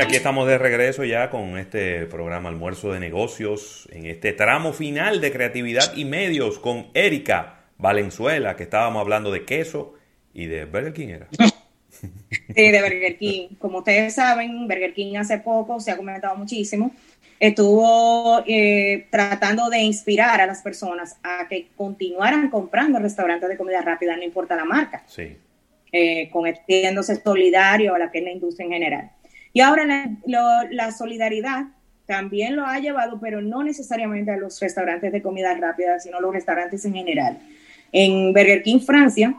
Y aquí estamos de regreso ya con este programa Almuerzo de Negocios, en este tramo final de creatividad y medios con Erika Valenzuela, que estábamos hablando de queso y de Burger King era. Sí, de Burger King. Como ustedes saben, Burger King hace poco se ha comentado muchísimo. Estuvo eh, tratando de inspirar a las personas a que continuaran comprando restaurantes de comida rápida, no importa la marca. Sí. Eh, convirtiéndose solidario a la que es la industria en general. Y ahora la, solidaridad también lo ha llevado, pero no necesariamente a los restaurantes de comida rápida, sino a los restaurantes en general. En Burger King Francia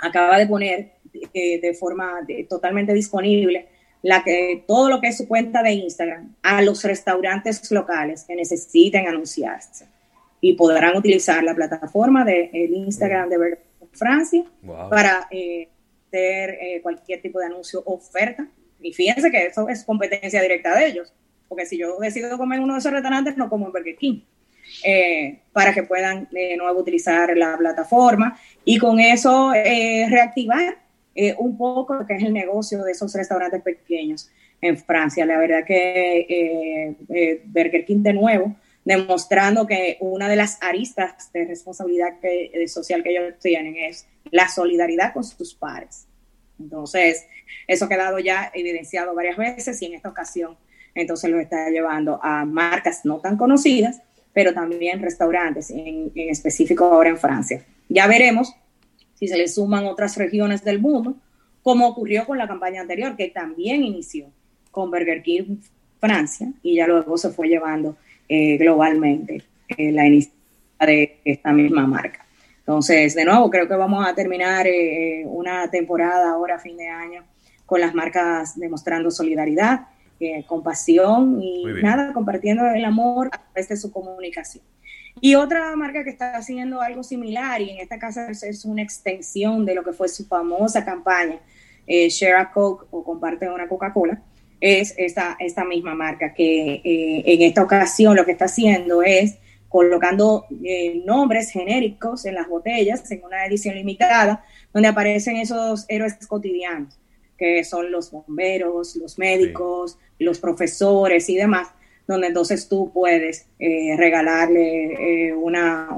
acaba de poner eh, de forma totalmente disponible la que, todo lo que es su cuenta de Instagram a los restaurantes locales que necesiten anunciarse y podrán utilizar la plataforma de, Instagram de Burger King Francia para eh, hacer eh, cualquier tipo de anuncio o oferta y fíjense que eso es competencia directa de ellos, porque si yo decido comer en uno de esos restaurantes, no como en Burger King. Eh, para que puedan de nuevo utilizar la plataforma y con eso eh, reactivar eh, un poco lo que es el negocio de esos restaurantes pequeños en Francia. La verdad que Burger King de nuevo demostrando que una de las aristas de responsabilidad social que ellos tienen es la solidaridad con sus pares. Entonces, eso ha quedado ya evidenciado varias veces y en esta ocasión entonces lo está llevando a marcas no tan conocidas, pero también restaurantes, en, específico ahora en Francia. Ya veremos si se le suman otras regiones del mundo, como ocurrió con la campaña anterior, que también inició con Burger King Francia y ya luego se fue llevando eh, globalmente eh, la iniciativa de esta misma marca. Entonces, de nuevo, creo que vamos a terminar eh, una temporada ahora fin de año con las marcas demostrando solidaridad, eh, compasión y nada, compartiendo el amor a través de su comunicación. Y otra marca que está haciendo algo similar, y en esta casa es una extensión de lo que fue su famosa campaña, eh, Share a Coke o Comparte una Coca-Cola, es esta, esta misma marca que en esta ocasión lo que está haciendo es colocando eh, nombres genéricos en las botellas en una edición limitada, donde aparecen esos héroes cotidianos, que son los bomberos, los médicos, los profesores y demás, donde entonces tú puedes eh, regalarle eh, una,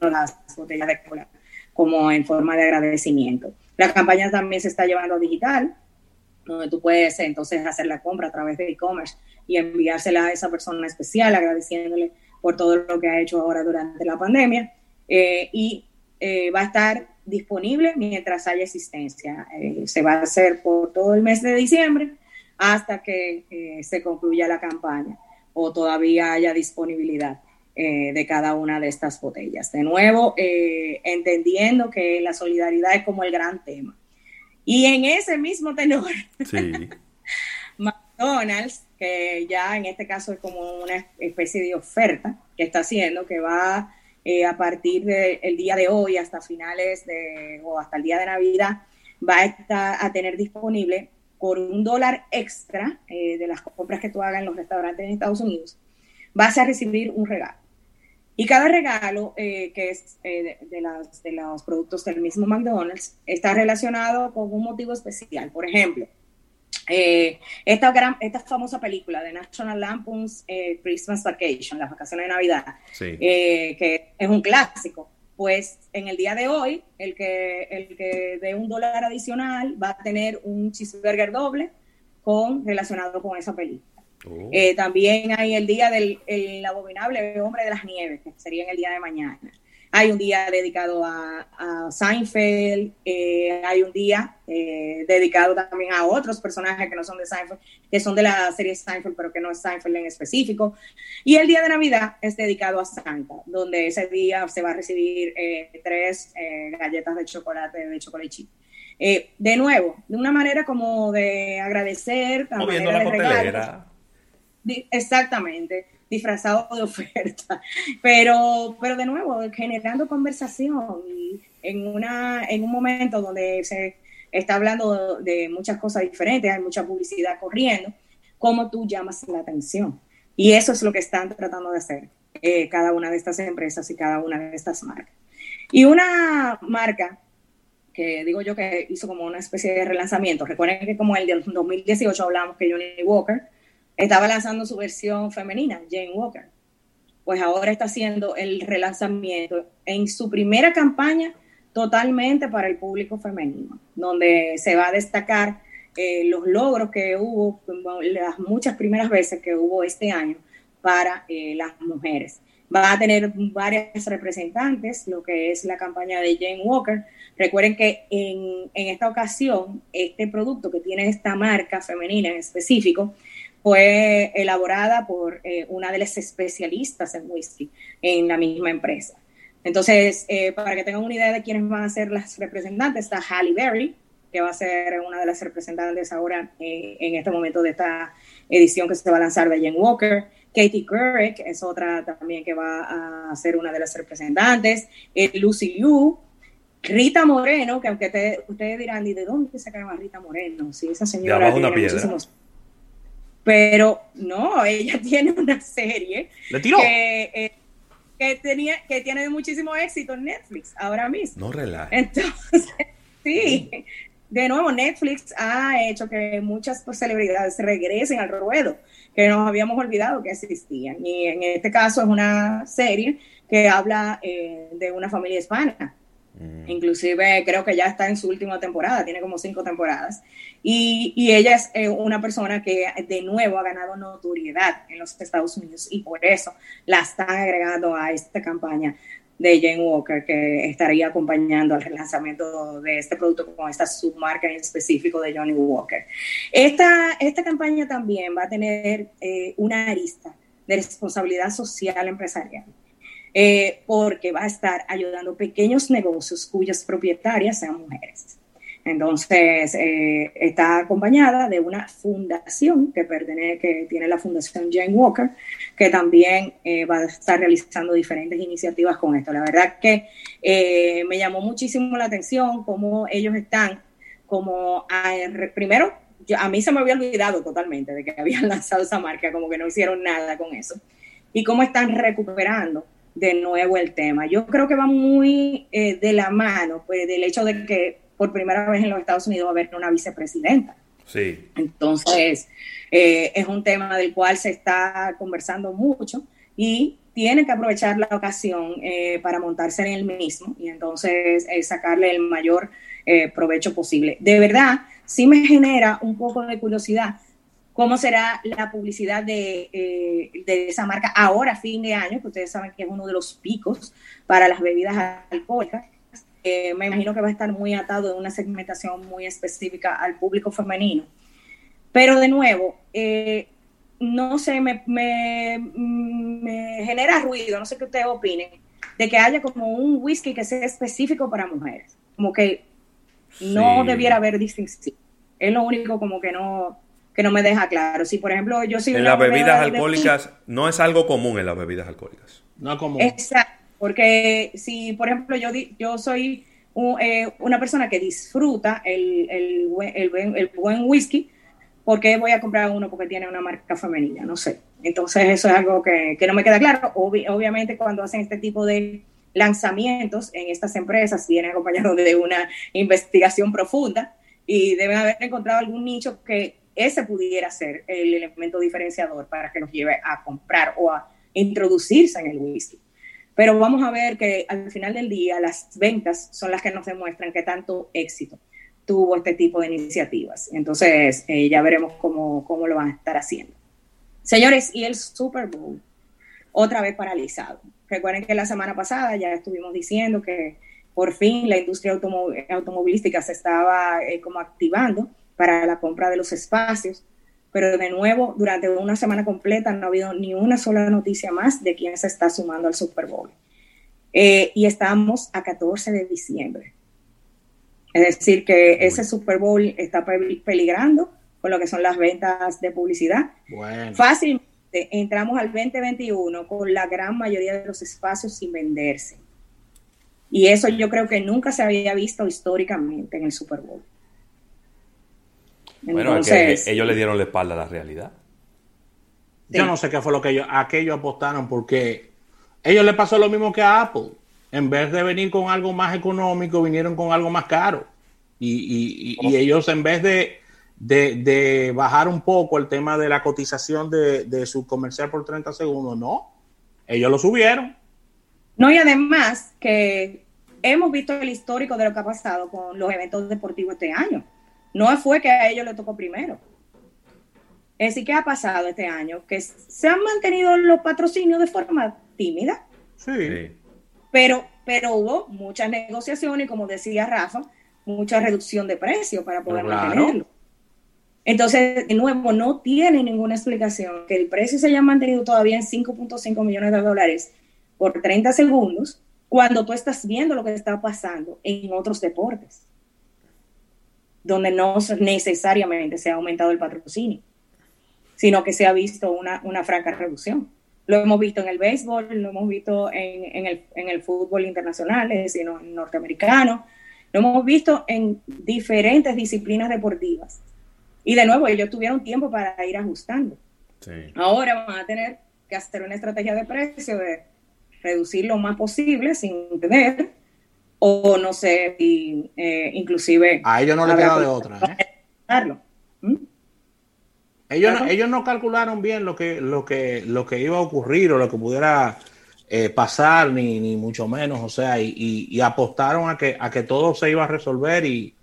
de las botellas de cola como en forma de agradecimiento. La campaña también se está llevando digital, donde tú puedes entonces hacer la compra a través de e-commerce y enviársela a esa persona especial agradeciéndole por todo lo que ha hecho ahora durante la pandemia eh, y eh, va a estar disponible mientras haya existencia. Eh, se va a hacer por todo el mes de diciembre hasta que se concluya la campaña o todavía haya disponibilidad de cada una de estas botellas. De nuevo, entendiendo que la solidaridad es como el gran tema. Y en ese mismo tenor, McDonald's que ya en este caso es como una especie de oferta que está haciendo, que va eh, a partir del día de hoy hasta finales de, o hasta el día de Navidad, va a, estar, a tener disponible por un dólar extra eh, de las compras que tú hagas en los restaurantes en Estados Unidos, vas a recibir un regalo. Y cada regalo eh, que es de, de los productos del mismo McDonald's está relacionado con un motivo especial. Por ejemplo, eh, esta, gran, esta famosa película de National Lampoon's eh, Christmas Vacation, las vacaciones de Navidad, eh, que es un clásico, pues en el día de hoy, el que, el que de un dólar adicional va a tener un cheeseburger doble con, relacionado con esa película. Oh. también hay el día del el abominable hombre de las nieves, que sería en el día de mañana. Hay un día dedicado a, Seinfeld, eh, hay un día eh, dedicado también a otros personajes que no son de Seinfeld, que son de la serie Seinfeld, pero que no es Seinfeld en específico. Y el día de Navidad es dedicado a Santa, donde ese día se va a recibir eh, tres galletas de chocolate de chocolate chip. de nuevo, de una manera como de agradecer, también la Exactamente disfrazado de oferta. Pero, pero de nuevo, generando conversación y en, una, en un momento donde se está hablando de muchas cosas diferentes, hay mucha publicidad corriendo, ¿cómo tú llamas la atención? Y eso es lo que están tratando de hacer eh, cada una de estas empresas y cada una de estas marcas. Y una marca que digo yo que hizo como una especie de relanzamiento, recuerden que como el del 2018 hablamos que Johnny Walker estaba lanzando su versión femenina, Jane Walker. Pues ahora está haciendo el relanzamiento en su primera campaña totalmente para el público femenino, donde se va a destacar eh, los logros que hubo, las muchas primeras veces que hubo este año para eh, las mujeres. Va a tener varias representantes, lo que es la campaña de Jane Walker. Recuerden que en, en esta ocasión, este producto que tiene esta marca femenina en específico, fue elaborada por eh, una de las especialistas en whisky en la misma empresa. Entonces, eh, para que tengan una idea de quiénes van a ser las representantes, está Halle Berry, que va a ser una de las representantes ahora eh, en este momento de esta edición que se va a lanzar de Jane Walker. Katie Couric es otra también que va a ser una de las representantes. Lucy Liu, Rita Moreno, que aunque ustedes dirán, ¿y de dónde se a Rita Moreno? Si esa señora. tiene una piedra. Pero no, ella tiene una serie que, eh, que, tenía, que tiene muchísimo éxito en Netflix ahora mismo. No relaja. Entonces, sí, de nuevo, Netflix ha hecho que muchas celebridades regresen al ruedo, que nos habíamos olvidado que existían. Y en este caso es una serie que habla eh, de una familia hispana Mm. Inclusive creo que ya está en su última temporada, tiene como cinco temporadas. Y, y ella es eh, una persona que de nuevo ha ganado notoriedad en los Estados Unidos y por eso la están agregando a esta campaña de Jane Walker que estaría acompañando al relanzamiento de este producto con esta submarca en específico de Johnny Walker. Esta, esta campaña también va a tener eh, una arista de responsabilidad social empresarial. Eh, porque va a estar ayudando pequeños negocios cuyas propietarias sean mujeres. Entonces, eh, está acompañada de una fundación que, pertenece, que tiene la Fundación Jane Walker, que también eh, va a estar realizando diferentes iniciativas con esto. La verdad que me llamó muchísimo la atención cómo ellos están, como primero, a mí se me había olvidado totalmente de que habían lanzado esa marca, como que no hicieron nada con eso, y cómo están recuperando de nuevo el tema. Yo creo que va muy eh, de la mano pues, del hecho de que por primera vez en los Estados Unidos va a haber una vicepresidenta. Sí. Entonces, eh, es un tema del cual se está conversando mucho y tiene que aprovechar la ocasión eh, para montarse en el mismo y entonces sacarle el mayor provecho posible. De verdad, sí me genera un poco de curiosidad cómo será la publicidad eh, de, esa marca ahora, fin de año, que ustedes saben que es uno de los picos para las bebidas alcohólicas. Eh, me imagino que va a estar muy atado de una segmentación muy específica al público femenino. Pero de nuevo, eh, no sé, me, genera ruido, no sé qué ustedes opinen, de que haya como un whisky que sea específico para mujeres. Como que no debiera haber distinción. Es lo único como que no, que no me deja claro. Si, por ejemplo, yo soy... En las bebidas alcohólicas no es algo común en las bebidas alcohólicas. No es común. Exacto, porque si, por ejemplo, yo, yo soy eh, una persona que disfruta el, el, el, buen whisky, ¿por qué voy a comprar uno porque tiene una marca femenina? No sé. Entonces eso es algo que, que no me queda claro. obviamente cuando hacen este tipo de lanzamientos en estas empresas vienen acompañados de una investigación profunda y deben haber encontrado algún nicho que ese pudiera ser el elemento diferenciador para que nos lleve a comprar o a introducirse en el whisky. Pero vamos a ver que al final del día las ventas son las que nos demuestran que tanto éxito tuvo este tipo de iniciativas. Entonces eh, ya veremos cómo, cómo lo van a estar haciendo. Señores, y el Super Bowl, otra vez paralizado. Recuerden que la semana pasada ya estuvimos diciendo que por fin la industria automovilística se estaba eh, como activando para la compra de los espacios. Pero de nuevo, durante una semana completa no ha habido ni una sola noticia más de quién se está sumando al Super Bowl. Eh, y estamos a 14 de diciembre. Es decir, que ese Super Bowl está peligrando con lo que son las ventas de publicidad. Fácilmente entramos al 2021 con la gran mayoría de los espacios sin venderse. Y eso yo creo que nunca se había visto históricamente en el Super Bowl. Bueno, que ellos le dieron la espalda a la realidad. Yo no sé qué fue lo que ellos, a qué ellos apostaron, porque ellos le pasó lo mismo que a Apple. En vez de venir con algo más económico, vinieron con algo más caro. Y, y, y, oh. ellos, en vez de de, bajar un poco el tema de la cotización de, su comercial por 30 segundos. No, ellos lo subieron. No, y además que hemos visto el histórico de lo que ha pasado con los eventos deportivos este año. No fue que a ellos le tocó primero. Es decir, ¿qué ha pasado este año? Que se han mantenido los patrocinios de forma tímida. Sí. Pero, pero hubo muchas negociaciones y como decía Rafa, mucha reducción de precio para poder mantenerlo. Entonces, de nuevo, no tiene ninguna explicación que el precio se haya mantenido todavía en 5.5 millones de dólares por 30 segundos cuando tú estás viendo lo que está pasando en otros deportes, donde no necesariamente se ha aumentado el patrocinio, sino que se ha visto una, una franca reducción. Lo hemos visto en el béisbol, lo hemos visto en, el, en el, fútbol internacional, es decir, en norteamericano, lo hemos visto en diferentes disciplinas deportivas. Y de nuevo, ellos tuvieron tiempo para ir ajustando. Ahora van a tener que hacer una estrategia de precio de reducir lo más posible sin tener, o no sé, y, eh, inclusive... A ellos no les queda de otra. ¿eh? ¿Mm? Ellos, no, ellos no calcularon bien lo que, lo, que, lo que iba a ocurrir o lo que pudiera eh, pasar, ni, ni, mucho menos, o sea, y, apostaron a que, a que todo se iba a resolver y,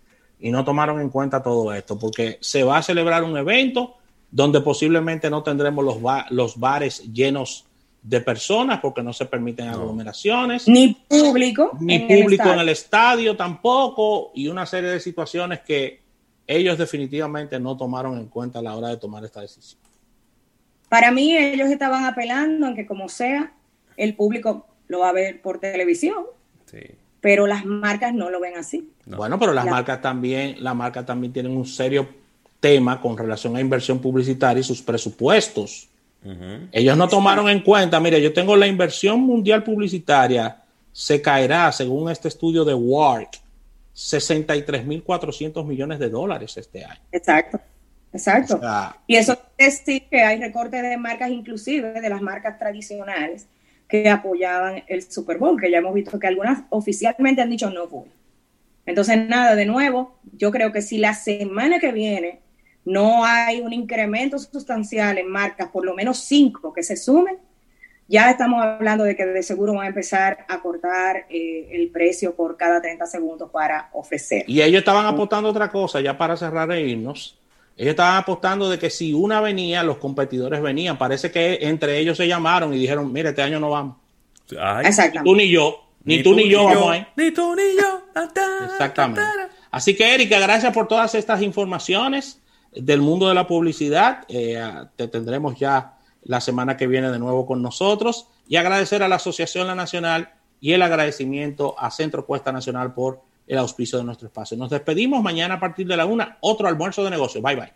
no tomaron en cuenta todo esto, porque se va a celebrar un evento donde posiblemente no tendremos los, los bares llenos de personas porque no se permiten aglomeraciones. Ni público. Ni público en el estadio tampoco y una serie de situaciones que ellos definitivamente no tomaron en cuenta a la hora de tomar esta decisión. Para mí ellos estaban apelando en que como sea, el público lo va a ver por televisión. Pero las marcas no lo ven así. Bueno, pero las marcas también, las marcas también tienen un serio tema con relación a inversión publicitaria y sus presupuestos. Ellos no tomaron en cuenta, mire, yo tengo la inversión mundial publicitaria, se caerá, según este estudio de WARC, 63.400 millones de dólares este año. Exacto, exacto. y eso es decir que hay recortes de marcas, inclusive de las marcas tradicionales, que apoyaban el Super Bowl, que ya hemos visto que algunas oficialmente han dicho no voy. Entonces, nada, de nuevo, yo creo que si la semana que viene no hay un incremento sustancial en marcas, por lo menos cinco que se sumen, ya estamos hablando de que de seguro van a empezar a cortar eh, el precio por cada 30 segundos para ofrecer. Y ellos estaban apostando otra cosa, ya para cerrar e irnos. Ellos estaban apostando de que si una venía, los competidores venían. Parece que entre ellos se llamaron y dijeron, mire, este año no vamos. Ni tú ni yo. Ni, tú, ni yo, vamos ahí. Ni tú ni yo. Exactamente. Así que, Erika, gracias por todas estas informaciones del mundo de la publicidad. Eh, te tendremos ya la semana que viene de nuevo con nosotros. Y agradecer a la Asociación La Nacional y el agradecimiento a Centro Cuesta Nacional por el auspicio de nuestro espacio. Nos despedimos mañana a partir de la una, otro almuerzo de negocios. Bye bye.